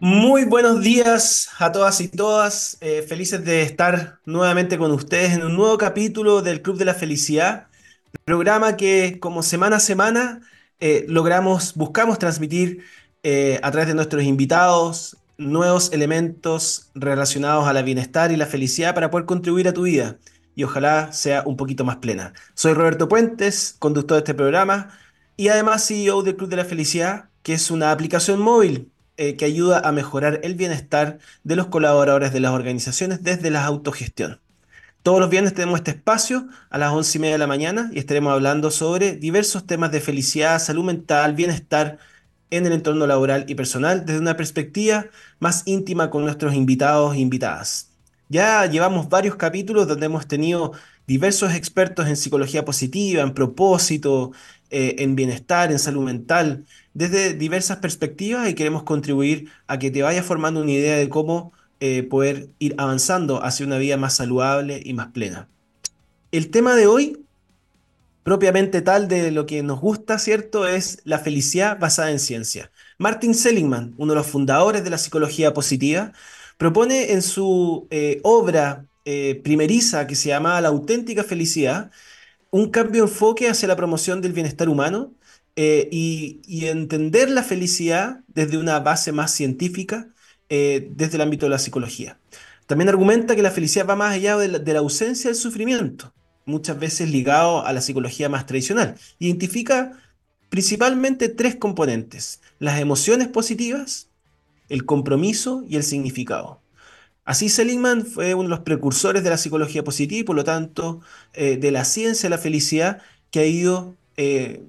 Muy buenos días a todas y todas. eh, felices de estar nuevamente con ustedes en un nuevo capítulo del Club de la Felicidad, programa que como semana a semana eh, logramos, buscamos transmitir eh, a través de nuestros invitados nuevos elementos relacionados a la bienestar y la felicidad para poder contribuir a tu vida y ojalá sea un poquito más plena. Soy Roberto Puentes, conductor de este programa y además CEO del Club de la Felicidad, que es una aplicación móvil eh, que ayuda a mejorar el bienestar de los colaboradores de las organizaciones desde la autogestión. Todos los viernes tenemos este espacio a las once y media de la mañana y estaremos hablando sobre diversos temas de felicidad, salud mental, bienestar en el entorno laboral y personal desde una perspectiva más íntima con nuestros invitados e invitadas. Ya llevamos varios capítulos donde hemos tenido diversos expertos en psicología positiva, en propósito, eh, en bienestar, en salud mental, desde diversas perspectivas y queremos contribuir a que te vayas formando una idea de cómo eh, poder ir avanzando hacia una vida más saludable y más plena. El tema de hoy, propiamente tal de lo que nos gusta, ¿cierto? Es la felicidad basada en ciencia. Martin Seligman, uno de los fundadores de la psicología positiva, propone en su eh, obra primeriza que se llama La auténtica felicidad, un cambio de enfoque hacia la promoción del bienestar humano eh, y, entender la felicidad desde una base más científica, eh, desde el ámbito de la psicología. También argumenta que la felicidad va más allá de la, de la ausencia del sufrimiento, muchas veces ligado a la psicología más tradicional. Identifica principalmente tres componentes, las emociones positivas, el compromiso y el significado. Así Seligman fue uno de los precursores de la psicología positiva y por lo tanto eh, de la ciencia de la felicidad que ha ido eh,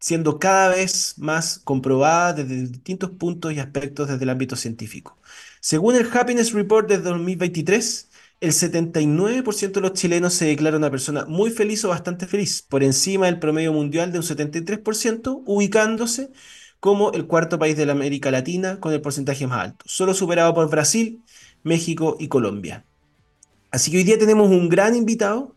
siendo cada vez más comprobada desde distintos puntos y aspectos desde el ámbito científico. Según el Happiness Report de 2023, el 79% de los chilenos se declara una persona muy feliz o bastante feliz, por encima del promedio mundial de un 73%, ubicándose como el cuarto país de la América Latina con el porcentaje más alto, solo superado por Brasil, México y Colombia. Así que hoy día tenemos un gran invitado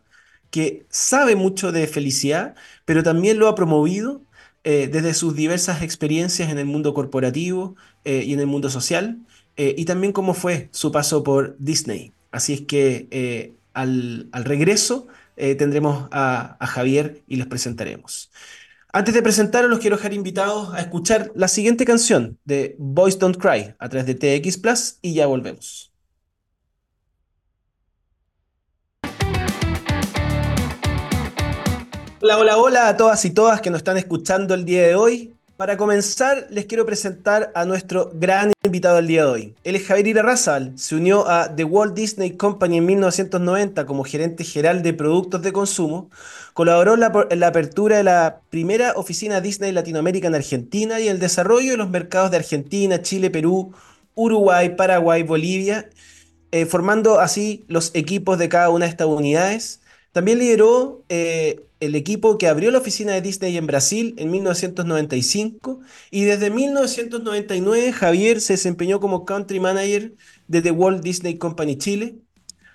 que sabe mucho de felicidad, pero también lo ha promovido eh, desde sus diversas experiencias en el mundo corporativo eh, y en el mundo social, eh, y también cómo fue su paso por Disney. Así es que al, regreso tendremos a, a Javier y les presentaremos. Antes de presentaros, los quiero dejar invitados a escuchar la siguiente canción de Boys Don't Cry a través de TX Plus y ya volvemos. Hola, hola, hola a todas y todas que nos están escuchando el día de hoy. Para comenzar, les quiero presentar a nuestro gran invitado del día de hoy. Él es Javier Irarrázaval, se unió a The Walt Disney Company en 1990 como gerente general de productos de consumo, colaboró en la, en la apertura de la primera oficina Disney Latinoamérica en Argentina y el desarrollo de los mercados de Argentina, Chile, Perú, Uruguay, Paraguay, Bolivia, eh, formando así los equipos de cada una de estas unidades. También lideró eh, el equipo que abrió la oficina de Disney en Brasil en 1995 y desde 1999 Javier se desempeñó como country manager de The Walt Disney Company Chile,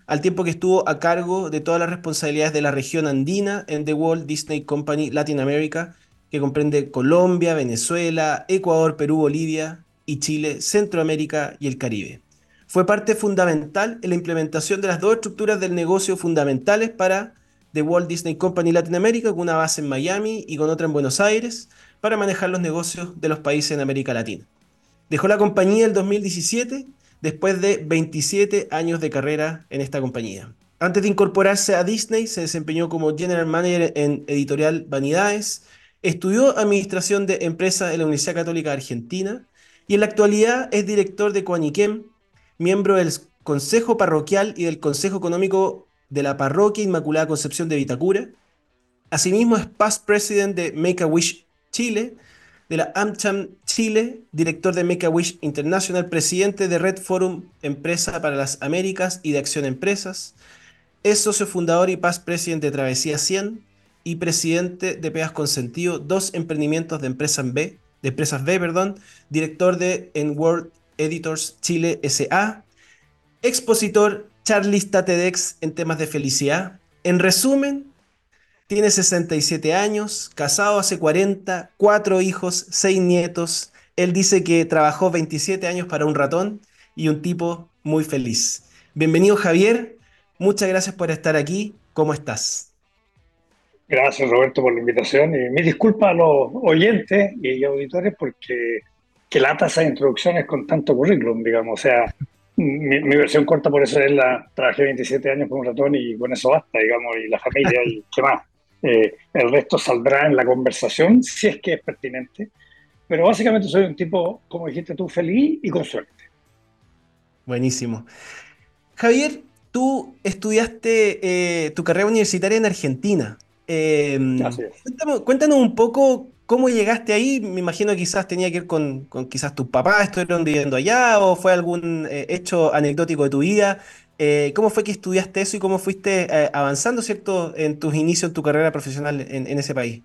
al tiempo que estuvo a cargo de todas las responsabilidades de la región andina en The Walt Disney Company Latin America, que comprende Colombia, Venezuela, Ecuador, Perú, Bolivia y Chile, Centroamérica y el Caribe. Fue parte fundamental en la implementación de las dos estructuras del negocio fundamentales para The Walt Disney Company Latinoamérica, con una base en Miami y con otra en Buenos Aires, para manejar los negocios de los países en América Latina. Dejó la compañía el 2017 después de 27 años de carrera en esta compañía. Antes de incorporarse a Disney, se desempeñó como General Manager en Editorial Vanidades, estudió Administración de Empresas en la Universidad Católica de Argentina y en la actualidad es director de Coaniquem, miembro del Consejo Parroquial y del Consejo Económico de la Parroquia Inmaculada Concepción de Vitacura. Asimismo es past president de Make-A-Wish Chile, de la AmCham Chile, director de Make-A-Wish International, presidente de Red Forum Empresa para las Américas y de Acción Empresas. Es socio fundador y past president de Travesía 100 y presidente de Pegas Consentido, dos emprendimientos de empresas B, de empresas director de En World Editors Chile SA, expositor, charlista TEDx en temas de felicidad. En resumen, tiene 67 años, casado hace 40, cuatro hijos, seis nietos, Él dice que trabajó 27 años para un ratón y un tipo muy feliz. Bienvenido Javier, muchas gracias por estar aquí. ¿Cómo estás? Gracias Roberto por la invitación y mi disculpa a los oyentes y auditores porque que lata esas introducciones con tanto currículum, digamos. O sea, mi, versión corta por eso es la trabajé 27 años con un ratón y con eso basta, digamos, y la familia y qué más. Eh, el resto saldrá en la conversación si es que es pertinente. Pero básicamente soy un tipo, como dijiste tú, feliz y con suerte. Buenísimo. Javier, tú estudiaste eh, tu carrera universitaria en Argentina. Eh, cuéntanos, un poco cómo llegaste ahí. Me imagino que quizás tenía que ver con, quizás tus papás estuvieron viviendo allá o fue algún eh, hecho anecdótico de tu vida. Eh, ¿Cómo fue que estudiaste eso y cómo fuiste avanzando, cierto, en tus inicios en tu carrera profesional en, ese país?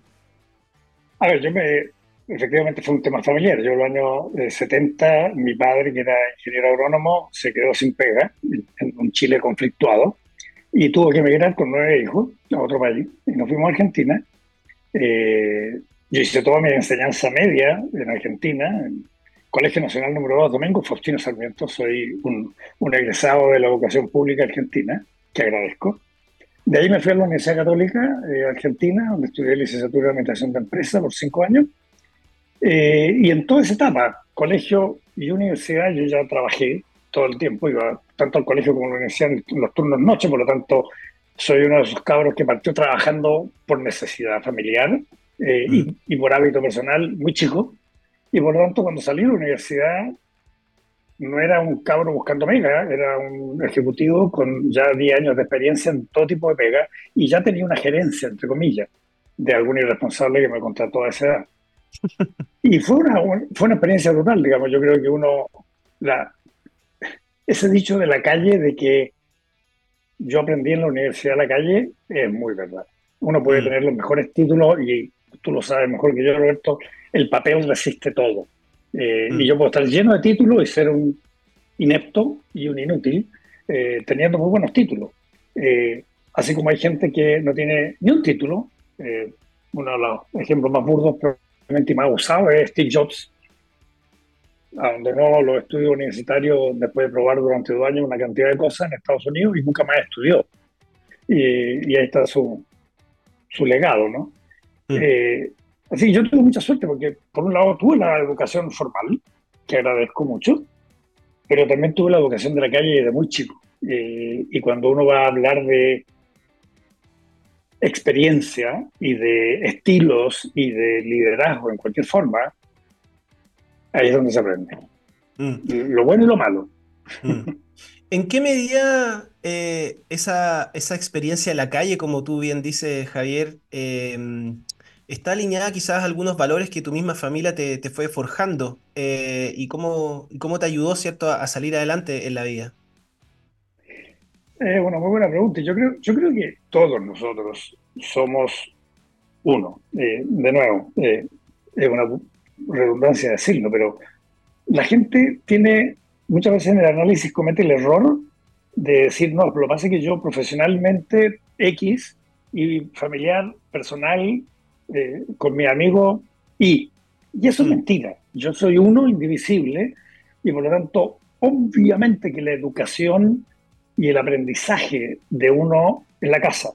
A ver, yo me, efectivamente fue un tema familiar. Yo en el año 70, mi padre, que era ingeniero agrónomo, se quedó sin pega en un Chile conflictuado y tuvo que emigrar con nueve hijos a otro país y nos fuimos a Argentina. Eh, yo hice toda mi enseñanza media en Argentina, en Colegio Nacional número 2 Domingo Faustino Sarmiento, soy un, un, egresado de la educación pública argentina, que agradezco. De ahí me fui a la Universidad Católica eh, Argentina, donde estudié licenciatura de Administración de Empresa por cinco años. Eh, y en toda esa etapa, colegio y universidad, yo ya trabajé todo el tiempo, iba tanto al colegio como a la universidad en los turnos noche, por lo tanto soy uno de esos cabros que partió trabajando por necesidad familiar eh, y, y, por hábito personal muy chico. Y por lo tanto, cuando salí de la universidad, no era un cabro buscando mega, era un ejecutivo con ya 10 años de experiencia en todo tipo de pega y ya tenía una gerencia, entre comillas, de algún irresponsable que me contrató a esa edad. Y fue una, fue una experiencia brutal, digamos. Yo creo que uno, la, ese dicho de la calle de que yo aprendí en la universidad de la calle es muy verdad. Uno puede mm. tener los mejores títulos y tú lo sabes mejor que yo, Roberto, el papel resiste todo. Eh, mm. Y yo puedo estar lleno de títulos y ser un inepto y un inútil eh, teniendo muy buenos títulos. Eh, así como hay gente que no tiene ni un título, uno de los ejemplos más burdos probablemente más usados es Steve Jobs, abandonó los estudios universitarios después de probar durante dos años una cantidad de cosas en Estados Unidos y nunca más estudió. Y, ahí está su, su legado, ¿no? Mm. Eh, así yo tuve mucha suerte porque, por un lado, tuve la educación formal, que agradezco mucho, pero también tuve la educación de la calle desde muy chico. Eh, y cuando uno va a hablar de experiencia y de estilos y de liderazgo en cualquier forma, Ahí es donde se aprende. Mm. Lo bueno y lo malo. Mm. ¿En qué medida eh, esa, esa, experiencia en la calle, como tú bien dices, Javier, em, está alineada quizás a algunos valores que tu misma familia te, te fue forjando? Eh, y, cómo, cómo te ayudó, ¿cierto?, a, salir adelante en la vida. Eh, bueno, muy buena pregunta. Yo creo, yo creo que todos nosotros somos uno. de nuevo, es una redundancia decirlo, pero la gente tiene, muchas veces en el análisis comete el error de decir, no, lo que pasa es que yo profesionalmente X y familiar, personal, eh, con mi amigo Y. Y eso es mentira. Yo soy uno indivisible y por lo tanto, obviamente que la educación y el aprendizaje de uno en la casa,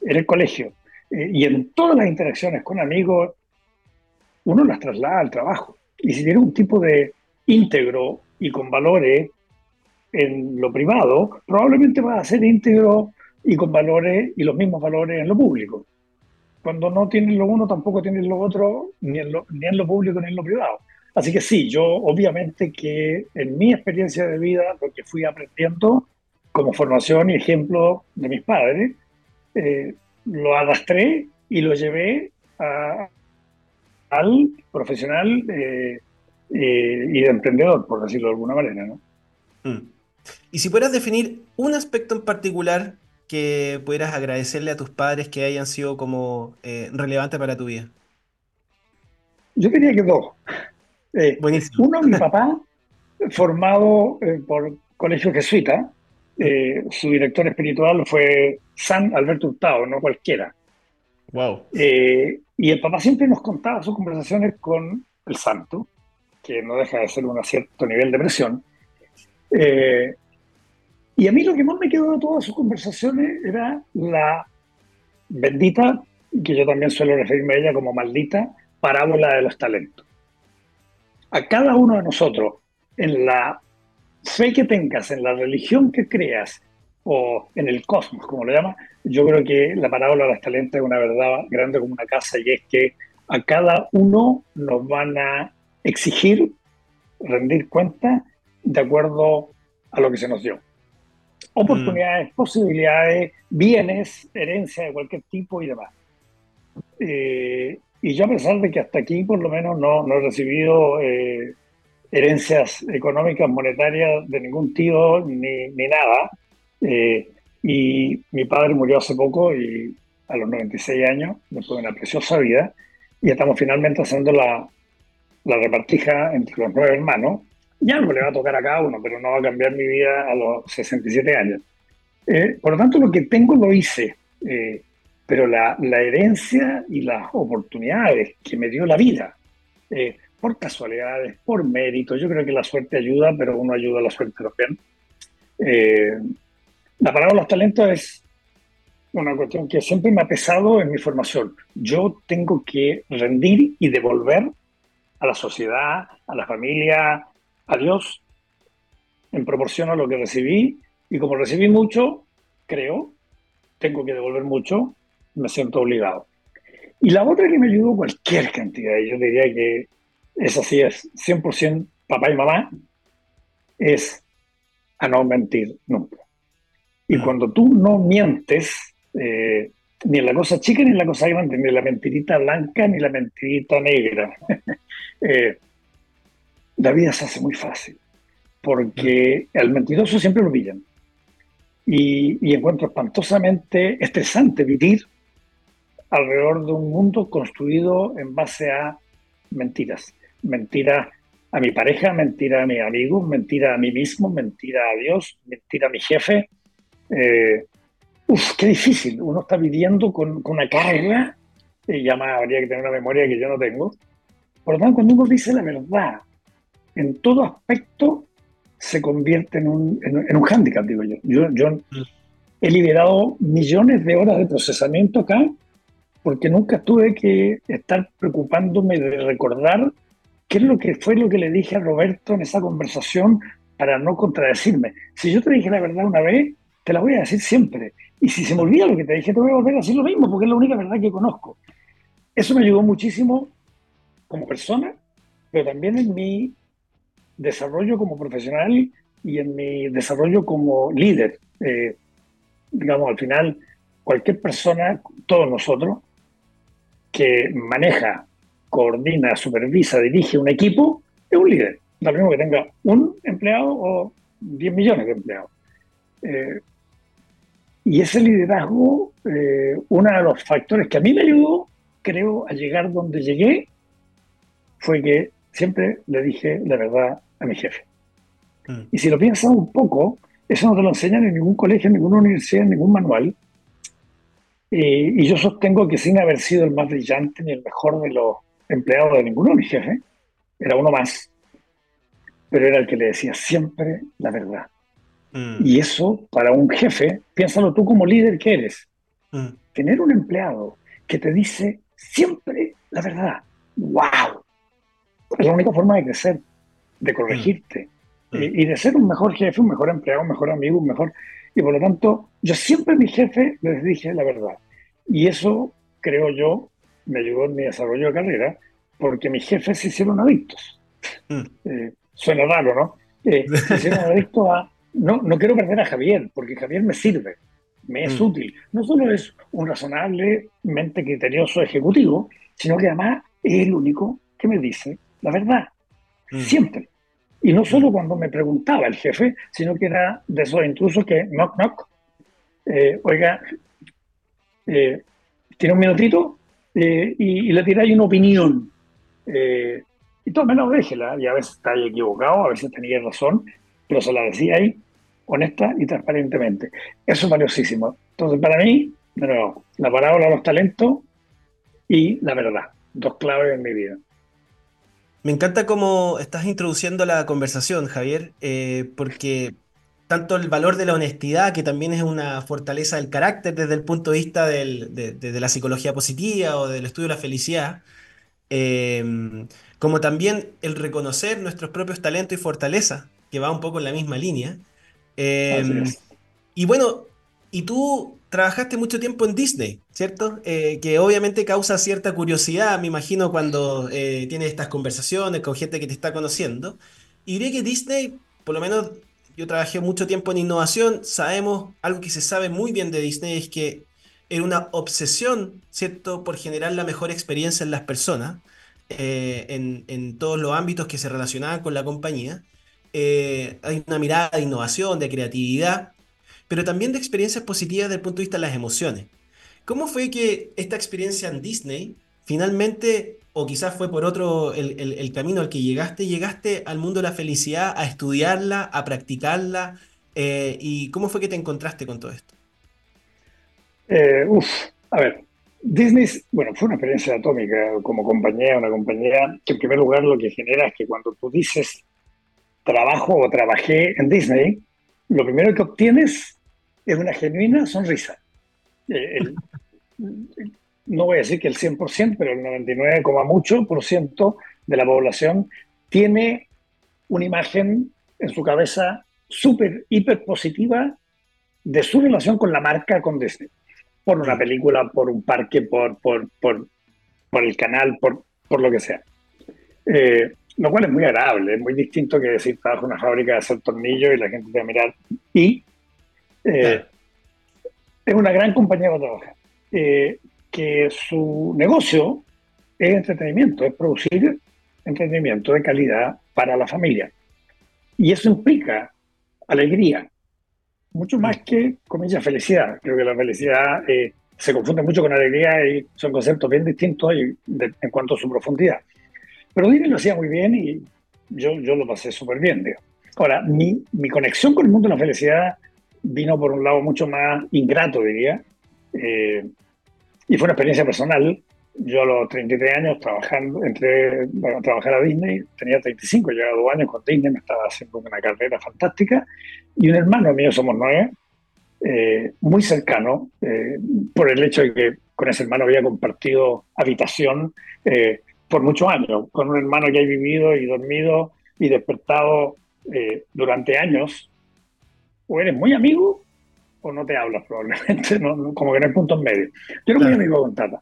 en el colegio eh, y en todas las interacciones con amigos uno las traslada al trabajo. Y si tiene un tipo de íntegro y con valores en lo privado, probablemente va a ser íntegro y con valores y los mismos valores en lo público. Cuando no tienen lo uno, tampoco tienen lo otro, ni en lo, ni en lo público ni en lo privado. Así que sí, yo obviamente que en mi experiencia de vida, lo que fui aprendiendo como formación y ejemplo de mis padres, eh, lo arrastré y lo llevé a, profesional eh, eh, y de emprendedor, por decirlo de alguna manera. ¿no? Mm. Y si pudieras definir un aspecto en particular que pudieras agradecerle a tus padres que hayan sido como eh, relevantes para tu vida. Yo diría que dos. Buenísimo. Uno, mi papá, formado por Colegio Jesuita, su director espiritual fue San Alberto Hurtado, no cualquiera. Wow. Eh, y el papá siempre nos contaba sus conversaciones con el santo, que no deja de ser un cierto nivel de presión. Eh, y a mí lo que más me quedó de todas sus conversaciones era la bendita, que yo también suelo referirme a ella como maldita, parábola de los talentos. A cada uno de nosotros, en la fe que tengas, en la religión que creas, o en el cosmos, como lo llama, yo creo que la parábola de los talentos es una verdad grande como una casa y es que a cada uno nos van a exigir rendir cuenta de acuerdo a lo que se nos dio. Oportunidades, mm. posibilidades, bienes, herencia de cualquier tipo y demás. Eh, y yo a pesar de que hasta aquí por lo menos no, no he recibido eh, herencias económicas, monetarias de ningún tipo ni, ni nada, eh, y mi padre murió hace poco y a los 96 años, después de una preciosa vida, y estamos finalmente haciendo la, la repartija entre los nueve hermanos. Ya no le va a tocar a cada uno, pero no va a cambiar mi vida a los 67 años. Eh, por lo tanto, lo que tengo lo hice, eh, pero la, la, herencia y las oportunidades que me dio la vida, eh, por casualidades, por mérito, yo creo que la suerte ayuda, pero uno ayuda a la suerte también. la palabra los talentos es una cuestión que siempre me ha pesado en mi formación. Yo tengo que rendir y devolver a la sociedad, a la familia, a Dios, en proporción a lo que recibí. Y como recibí mucho, creo, tengo que devolver mucho, me siento obligado. Y la otra que me ayudó cualquier cantidad, yo diría que es así, es 100% papá y mamá, es a no mentir nunca. Y mm. cuando tú no mientes, eh, ni en la cosa chica ni en la cosa grande, ni la mentirita blanca ni la mentirita negra. eh, la vida se hace muy fácil, porque al mentiroso siempre lo pillan. Y, encuentro espantosamente estresante vivir alrededor de un mundo construido en base a mentiras. Mentira a mi pareja, mentira a mi amigo, mentira a mí mismo, mentira a Dios, mentira a mi jefe. Eh, uf, qué difícil. Uno está viviendo con, con una carga, y ya más habría que tener una memoria que yo no tengo. Por lo tanto, cuando uno dice la verdad, en todo aspecto se convierte en un, en, un hándicap, digo yo. yo. Yo he liberado millones de horas de procesamiento acá porque nunca tuve que estar preocupándome de recordar qué es lo que fue lo que le dije a Roberto en esa conversación para no contradecirme. Si yo te dije la verdad una vez, te la voy a decir siempre. Y si se me olvida lo que te dije, te voy a volver a decir lo mismo, porque es la única verdad que conozco. Eso me ayudó muchísimo como persona, pero también en mi desarrollo como profesional y en mi desarrollo como líder. Eh, digamos, al final, cualquier persona, todos nosotros, que maneja, coordina, supervisa, dirige un equipo, es un líder. Lo mismo que tenga un empleado o 10 millones de empleados. Eh, y ese liderazgo, eh, uno de los factores que a mí me ayudó, creo, a llegar donde llegué, fue que siempre le dije la verdad a mi jefe. Mm. Y si lo piensas un poco, eso no te lo enseñan en ningún colegio, en ninguna universidad, en ningún manual. Eh, y yo sostengo que sin haber sido el más brillante ni el mejor de los empleados de ninguno de mis jefes, era uno más, pero era el que le decía siempre la verdad. Mm. Y eso, para un jefe, piénsalo tú como líder que eres. Mm. Tener un empleado que te dice siempre la verdad. ¡Wow! Es la única forma de crecer, de corregirte mm. y, de ser un mejor jefe, un mejor empleado, un mejor amigo, un mejor... Y por lo tanto, yo siempre a mi jefe les dije la verdad. Y eso, creo yo, me ayudó en mi desarrollo de carrera, porque mis jefes se hicieron adictos. Eh, suena raro, ¿no? Eh, se hicieron adictos a no, no quiero perder a Javier, porque Javier me sirve, me es mm. útil. No solo es un razonablemente criterioso ejecutivo, sino que además es el único que me dice la verdad, mm. siempre. Y no solo cuando me preguntaba el jefe, sino que era de esos intrusos que, knock, knock, eh, oiga, eh, tiene un minutito eh, y, le tiráis una opinión. y todo menos déjela, y a veces está equivocado, a veces tenía razón, pero se la decía ahí, honesta y transparentemente. Eso es valiosísimo. Entonces, para mí, de nuevo, la parábola de los talentos y la verdad, dos claves en mi vida. Me encanta cómo estás introduciendo la conversación, Javier, eh, porque tanto el valor de la honestidad, que también es una fortaleza del carácter desde el punto de vista del- de, de- de la psicología positiva o del estudio de la felicidad, eh, como también el reconocer nuestros propios talentos y fortalezas, que va un poco en la misma línea. Eh, y bueno, y tú trabajaste mucho tiempo en Disney, ¿cierto? Eh, que obviamente causa cierta curiosidad, me imagino, cuando eh, tienes estas conversaciones con gente que te está conociendo. Y diré que Disney, por lo menos yo trabajé mucho tiempo en innovación, sabemos, algo que se sabe muy bien de Disney es que era una obsesión, ¿cierto?, por generar la mejor experiencia en las personas, eh, en, en todos los ámbitos que se relacionaban con la compañía. Hay una mirada de innovación, de creatividad pero también de experiencias positivas desde el punto de vista de las emociones. ¿Cómo fue que esta experiencia en Disney finalmente, o quizás fue por otro el, el- el camino al que llegaste, llegaste al mundo de la felicidad, a estudiarla, a practicarla? eh, ¿y cómo fue que te encontraste con todo esto? Eh, uf, a ver, Disney, bueno, fue una experiencia atómica como compañía, una compañía que en primer lugar lo que genera es que cuando tú dices trabajo o trabajé en Disney, lo primero que obtienes es una genuina sonrisa. Eh, no voy a decir que el 100%, pero el 99, mucho por ciento de la población tiene una imagen en su cabeza súper, hiper positiva de su relación con la marca, con Disney. Por una película, por un parque, por, por, por, por el canal, por, por lo que sea. Eh, lo cual es muy agradable, es muy distinto que decir trabajo en una fábrica de hacer tornillos y la gente te va a mirar. Eh, es una gran compañía para trabajar. Eh, que su negocio es entretenimiento, es producir entretenimiento de calidad para la familia. Y eso implica alegría, mucho más que, comillas, felicidad. Creo que la felicidad eh, se confunde mucho con alegría y son conceptos bien distintos y de- en cuanto a su profundidad. Pero Disney lo hacía muy bien y yo, yo lo pasé súper bien. digamos. Ahora, mi, mi conexión con el mundo de la felicidad vino por un lado mucho más ingrato, diría, eh, y fue una experiencia personal. Yo a los 33 años trabajando, entré a trabajar a Disney, tenía 35, llevaba dos años con Disney, me estaba haciendo una carrera fantástica, y un hermano mío, somos nueve, eh, muy cercano, eh, por el hecho de que con ese hermano había compartido habitación eh, por muchos años, con un hermano que he vivido y dormido y despertado eh, durante años, o eres muy amigo o no te hablas probablemente, no, no, como que no hay puntos medios. Yo era muy amigo con Tata.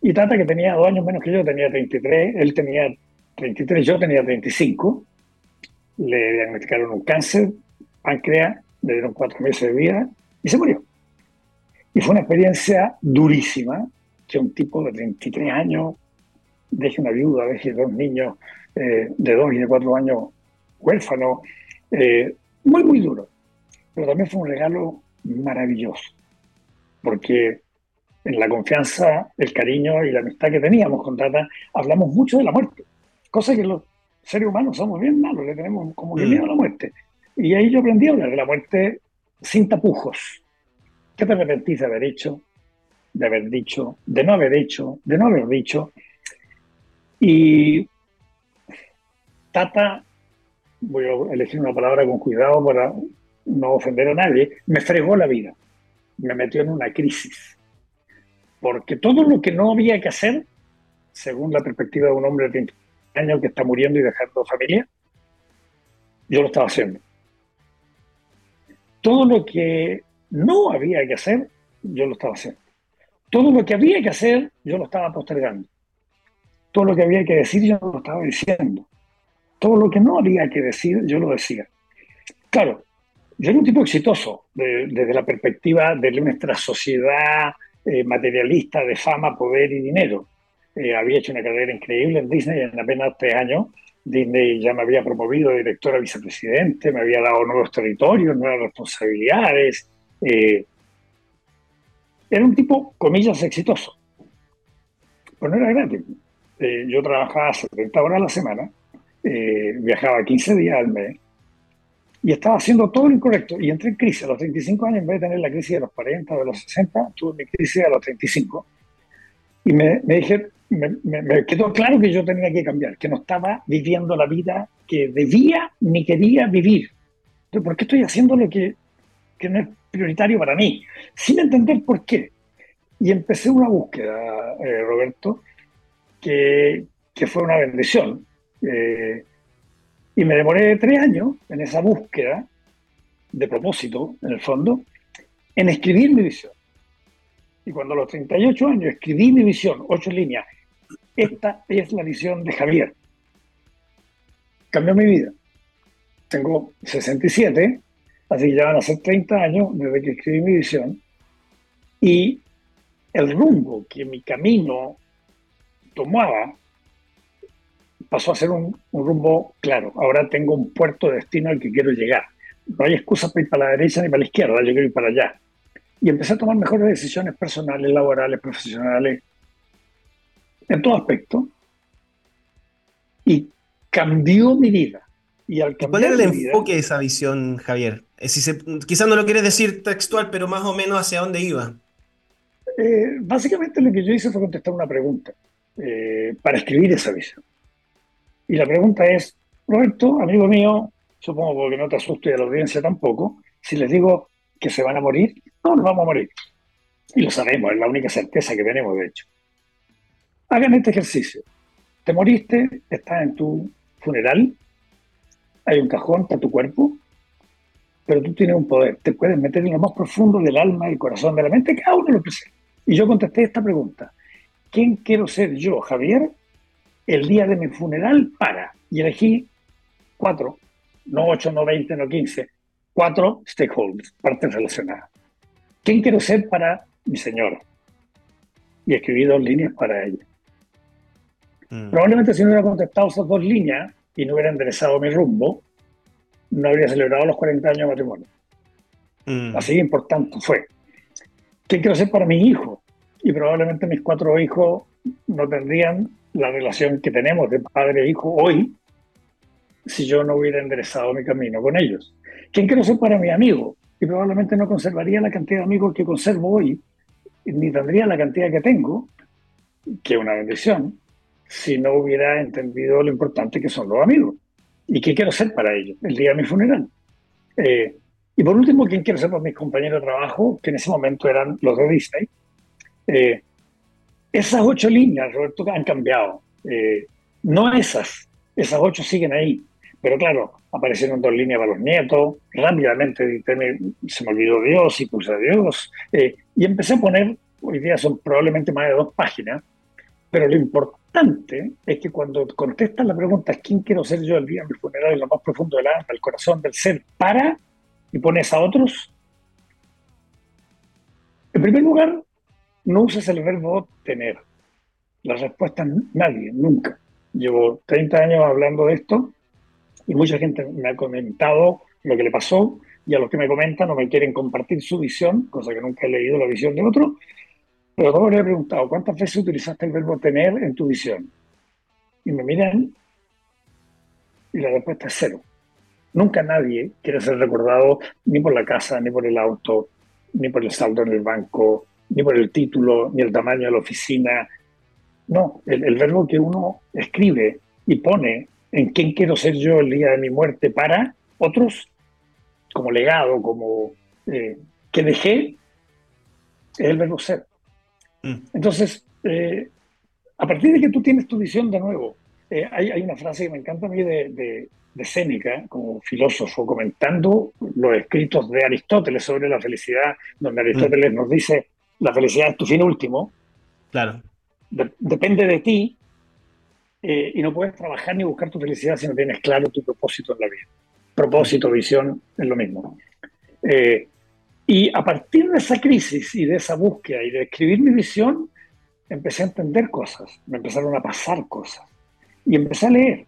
Y Tata, que tenía dos años menos que yo, tenía 33, él tenía 33, yo tenía 35, le diagnosticaron un cáncer, páncreas, le dieron cuatro meses de vida y se murió. Y fue una experiencia durísima, que un tipo de 33 años deje una viuda, deje dos niños eh, de dos y de cuatro años huérfanos, eh, muy, muy duro. Pero también fue un regalo maravilloso, porque en la confianza, el cariño y la amistad que teníamos con Tata, hablamos mucho de la muerte, cosa que los seres humanos somos bien malos, le tenemos como que miedo a la muerte. Y ahí yo aprendí a hablar de la muerte sin tapujos. ¿Qué te arrepentís de haber hecho, de haber dicho, de no haber hecho, de no haber dicho? Y Tata, voy a elegir una palabra con cuidado para no ofender a nadie, me fregó la vida, me metió en una crisis, porque todo lo que no había que hacer, según la perspectiva de un hombre de 30 años que está muriendo y dejando familia, yo lo estaba haciendo. Todo lo que no había que hacer, yo lo estaba haciendo. Todo lo que había que hacer, yo lo estaba postergando. Todo lo que había que decir, yo lo estaba diciendo. Todo lo que no había que decir, yo lo decía. Claro, yo era un tipo exitoso de- desde la perspectiva de nuestra sociedad eh, materialista de fama, poder y dinero. Eh, había hecho una carrera increíble en Disney en apenas tres años. Disney ya me había promovido de director a vicepresidente, me había dado nuevos territorios, nuevas responsabilidades. Eh, era un tipo, comillas, exitoso. Pero no era gratis. Eh, yo trabajaba 70 horas a la semana, viajaba 15 días al mes y estaba haciendo todo lo incorrecto. Y entré en crisis a los 35 años, en vez de tener la crisis de los 40 o de los 60, tuve mi crisis a los 35. Y me, me dije, me, quedó claro que yo tenía que cambiar, que no estaba viviendo la vida que debía ni quería vivir. ¿Por qué estoy haciendo lo que, que no es prioritario para mí? Sin entender por qué. Y empecé una búsqueda, eh, Roberto, que, que, fue una bendición. Eh, y me demoré tres años en esa búsqueda de propósito, en el fondo, en escribir mi visión. Y cuando a los 38 años escribí mi visión, ocho líneas, esta es la visión de Javier. Cambió mi vida. Tengo 67, así que ya van a ser 30 años desde que escribí mi visión. Y el rumbo que mi camino tomaba pasó a ser un, rumbo claro. Ahora tengo un puerto de destino al que quiero llegar. No hay excusa para ir para la derecha ni para la izquierda, yo quiero ir para allá. Y empecé a tomar mejores decisiones personales, laborales, profesionales, en todo aspecto. Y cambió mi vida. Y al ¿Cuál era el enfoque de esa visión, Javier? Eh, si quizás no lo quieres decir textual, pero más o menos hacia dónde iba. Eh, básicamente lo que yo hice fue contestar una pregunta eh, para escribir esa visión. Y la pregunta es, Roberto, amigo mío, supongo porque no te asusto y a la audiencia tampoco, si les digo que se van a morir, no, nos vamos a morir. Y lo sabemos, es la única certeza que tenemos, de hecho. Hagan este ejercicio. Te moriste, estás en tu funeral, hay un cajón para tu cuerpo, pero tú tienes un poder, te puedes meter en lo más profundo del alma, del corazón, de la mente, cada uno lo presenta. Y yo contesté esta pregunta. ¿Quién quiero ser yo, Javier, el día de mi funeral para? Y elegí cuatro, no ocho, no veinte, no quince, cuatro stakeholders, partes relacionadas. ¿Quién quiero ser para mi señora? Y escribí dos líneas para ella. Mm. Probablemente si no hubiera contestado esas dos líneas y no hubiera enderezado mi rumbo, no habría celebrado los 40 años de matrimonio. Mm. Así de importante fue. ¿Qué quiero ser para mi hijo? Y probablemente mis cuatro hijos no tendrían la relación que tenemos de padre e hijo hoy si yo no hubiera enderezado mi camino con ellos. ¿Quién quiero ser para mi amigo? Y probablemente no conservaría la cantidad de amigos que conservo hoy, ni tendría la cantidad que tengo, que es una bendición, si no hubiera entendido lo importante que son los amigos. ¿Y qué quiero ser para ellos el día de mi funeral? Eh, y por último, ¿quién quiero ser para mis compañeros de trabajo, que en ese momento eran los de Disney? Eh, esas ocho líneas, Roberto, han cambiado. Eh, no esas, esas ocho siguen ahí. Pero claro, aparecieron dos líneas para los nietos, rápidamente se me olvidó Dios y puse a Dios, eh, y empecé a poner, hoy día son probablemente más de dos páginas, pero lo importante es que cuando contestas la pregunta ¿quién quiero ser yo el día de mi funeral en lo más profundo del alma, el corazón del ser, para y pones a otros, en primer lugar, no uses el verbo tener. La respuesta nadie, nunca. Llevo 30 años hablando de esto y mucha gente me ha comentado lo que le pasó y a los que me comentan no me quieren compartir su visión, cosa que nunca he leído la visión de otro, pero todos le he preguntado, ¿cuántas veces utilizaste el verbo tener en tu visión? Y me miran y la respuesta es cero. Nunca nadie quiere ser recordado ni por la casa, ni por el auto, ni por el saldo en el banco, ni por el título, ni el tamaño de la oficina. No, el, el verbo que uno escribe y pone en quién quiero ser yo el día de mi muerte para otros, como legado, como eh, que dejé, es el verbo ser. Mm. Entonces, eh, a partir de que tú tienes tu visión de nuevo, eh, hay, una frase que me encanta a mí de, de, de Séneca, como filósofo, comentando los escritos de Aristóteles sobre la felicidad, donde Aristóteles mm. nos dice, la felicidad es tu fin último. Claro. depende de ti eh, y no puedes trabajar ni buscar tu felicidad si no tienes claro tu propósito en la vida. Propósito, visión, es lo mismo. Eh, y a partir de esa crisis y de esa búsqueda y de escribir mi visión, empecé a entender cosas, me empezaron a pasar cosas. Y empecé a leer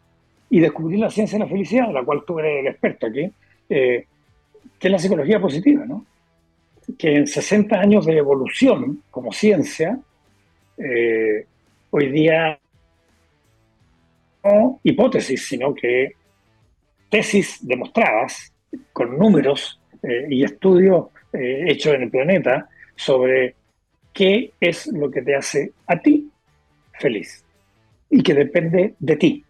y descubrí la ciencia de la felicidad, de la cual tú eres el experto aquí, eh, que es la psicología positiva, ¿no? Que en 60 años de evolución como ciencia, hoy día hipótesis, sino que tesis demostradas con números eh, y estudios eh, hechos en el planeta sobre qué es lo que te hace a ti feliz y que depende de ti.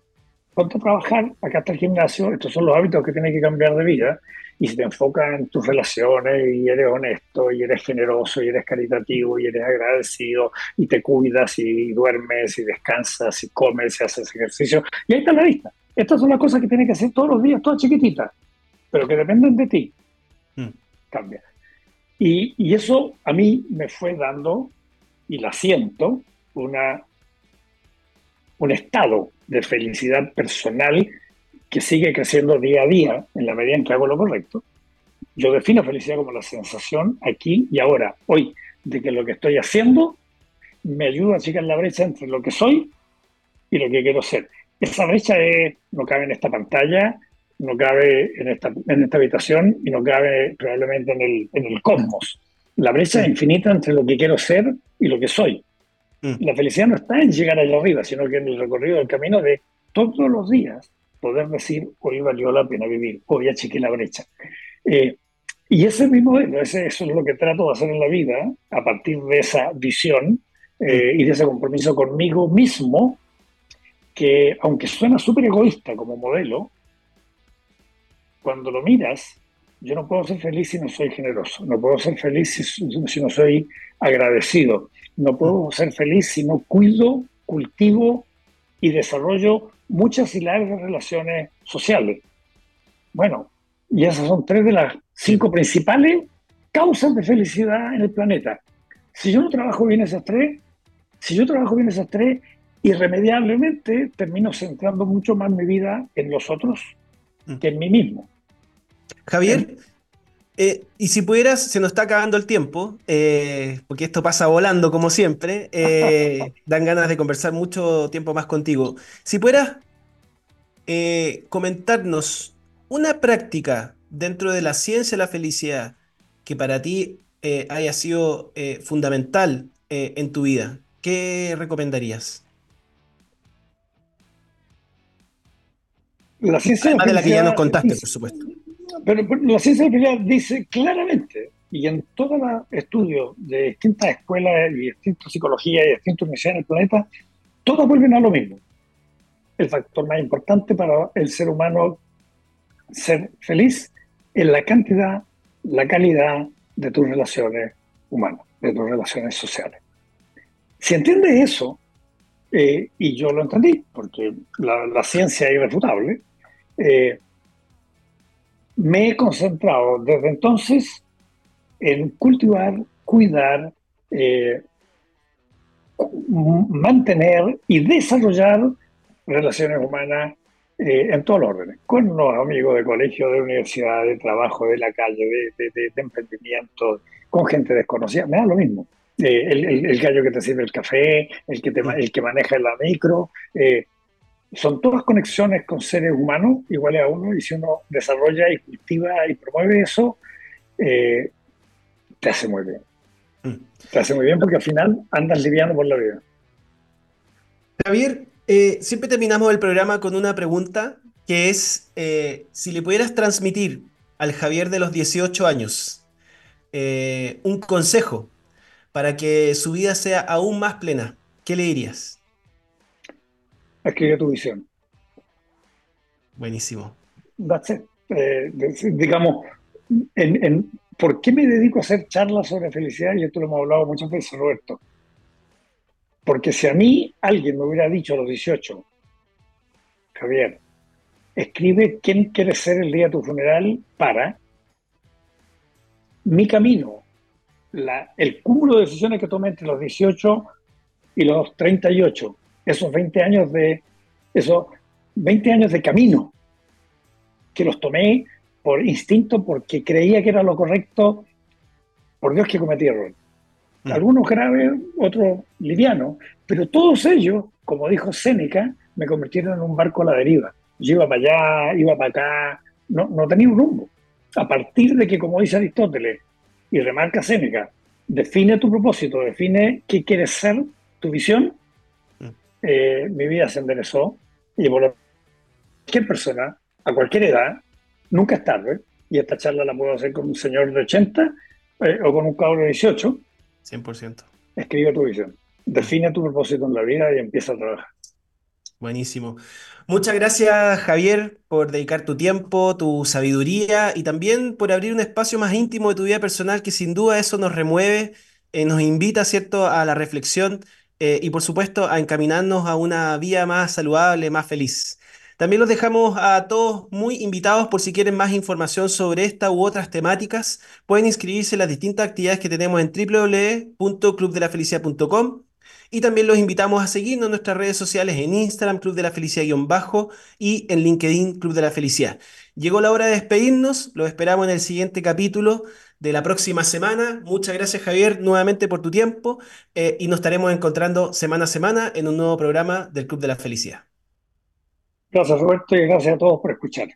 Ponte a trabajar, acá está el gimnasio, estos son los hábitos que tienes que cambiar de vida y si te enfocas en tus relaciones y eres honesto y eres generoso y eres caritativo y eres agradecido y te cuidas y duermes y descansas y comes y haces ejercicio, y ahí está la lista. Estas son las cosas que tienes que hacer todos los días, todas chiquititas, pero que dependen de ti. Mm. Cambia. Y, y, eso a mí me fue dando, y la siento, una, un estado de felicidad personal que sigue creciendo día a día en la medida en que hago lo correcto. Yo defino felicidad como la sensación aquí y ahora, hoy, de que lo que estoy haciendo me ayuda a achicar la brecha entre lo que soy y lo que quiero ser. Esa brecha no cabe en esta pantalla, no cabe en esta, en esta habitación y no cabe probablemente en el, en el cosmos. La brecha es infinita entre lo que quiero ser y lo que soy. Mm. La felicidad no está en llegar allá arriba, sino que en el recorrido del camino de todos los días poder decir, hoy valió la pena vivir, hoy achiqué la brecha. Eh, y ese mismo, ese, eso es lo que trato de hacer en la vida, a partir de esa visión eh, y de ese compromiso conmigo mismo, que aunque suena súper egoísta como modelo, cuando lo miras, yo no puedo ser feliz si no soy generoso, no puedo ser feliz si, si no soy agradecido, no puedo ser feliz si no cuido, cultivo y desarrollo muchas y largas relaciones sociales. Bueno, y esas son tres de las cinco principales causas de felicidad en el planeta. Si yo no trabajo bien esas tres, si yo trabajo bien esas tres, irremediablemente termino centrando mucho más mi vida en los otros mm. que en mí mismo. Javier, eh, y si pudieras, se nos está acabando el tiempo, eh, porque esto pasa volando como siempre, eh, dan ganas de conversar mucho tiempo más contigo. Si pudieras comentarnos una práctica dentro de la ciencia de la felicidad que para ti haya sido fundamental en tu vida, ¿qué recomendarías? La ciencia Además de la que ya nos contaste, por supuesto. Pero, la ciencia de dice claramente, y en todos los estudios de distintas escuelas y distintas psicologías y distintas universidades en el planeta, todos vuelven a lo mismo. El factor más importante para el ser humano ser feliz es la cantidad, la calidad de tus relaciones humanas, de tus relaciones sociales. Si entiendes eso, eh, y yo lo entendí, porque la, ciencia es irrefutable, eh, me he concentrado desde entonces en cultivar, cuidar, eh, mantener y desarrollar relaciones humanas eh, en todos los órdenes, con los amigos de colegio, de universidad, de trabajo, de la calle, de, emprendimiento, con gente desconocida, me da lo mismo. Eh, el, gallo que te sirve el café, el que, el que maneja la micro, son todas conexiones con seres humanos iguales a uno y si uno desarrolla y cultiva y promueve eso, eh, te hace muy bien. Mm. Te hace muy bien porque al final andas liviano por la vida. Javier, eh, siempre terminamos el programa con una pregunta que es eh, si le pudieras transmitir al Javier de los 18 años un consejo para que su vida sea aún más plena, ¿qué le dirías? Escribe tu visión. Buenísimo. Eh, digamos, en, ¿por qué me dedico a hacer charlas sobre felicidad? Y esto lo hemos hablado muchas veces, Roberto. Porque si a mí alguien me hubiera dicho a los 18, Javier, escribe quién quieres ser el día de tu funeral para mi camino, el cúmulo de decisiones que tomé entre los 18 y los 38 esos 20 años de, esos 20 años de camino, que los tomé por instinto, porque creía que era lo correcto, por Dios que cometí errores. Mm. Algunos graves, otros livianos, pero todos ellos, como dijo Séneca, me convirtieron en un barco a la deriva. Yo iba para allá, iba para acá, no, no tenía un rumbo. A partir de que, como dice Aristóteles, y remarca Séneca, define tu propósito, define qué quieres ser, tu visión, eh, mi vida se enderezó y por cualquier persona, a cualquier edad, nunca es tarde. Y esta charla la puedo hacer con un señor de 80 eh, o con un cabro de 18. 100%. Escribe tu visión. define tu propósito en la vida y empieza a trabajar. Buenísimo. Muchas gracias, Javier, por dedicar tu tiempo, tu sabiduría y también por abrir un espacio más íntimo de tu vida personal que sin duda eso nos remueve, eh, nos invita, ¿cierto?, a la reflexión eh, y por supuesto a encaminarnos a una vida más saludable, más feliz. También los dejamos a todos muy invitados por si quieren más información sobre esta u otras temáticas. Pueden inscribirse en las distintas actividades que tenemos en www.clubdelafelicidad.com y también los invitamos a seguirnos en nuestras redes sociales en Instagram, Club de la Felicidad-Bajo y en LinkedIn, Club de la Felicidad. Llegó la hora de despedirnos, los esperamos en el siguiente capítulo de la próxima semana. Muchas gracias Javier nuevamente por tu tiempo eh, y nos estaremos encontrando semana a semana en un nuevo programa del Club de la Felicidad. Gracias Roberto y gracias a todos por escuchar.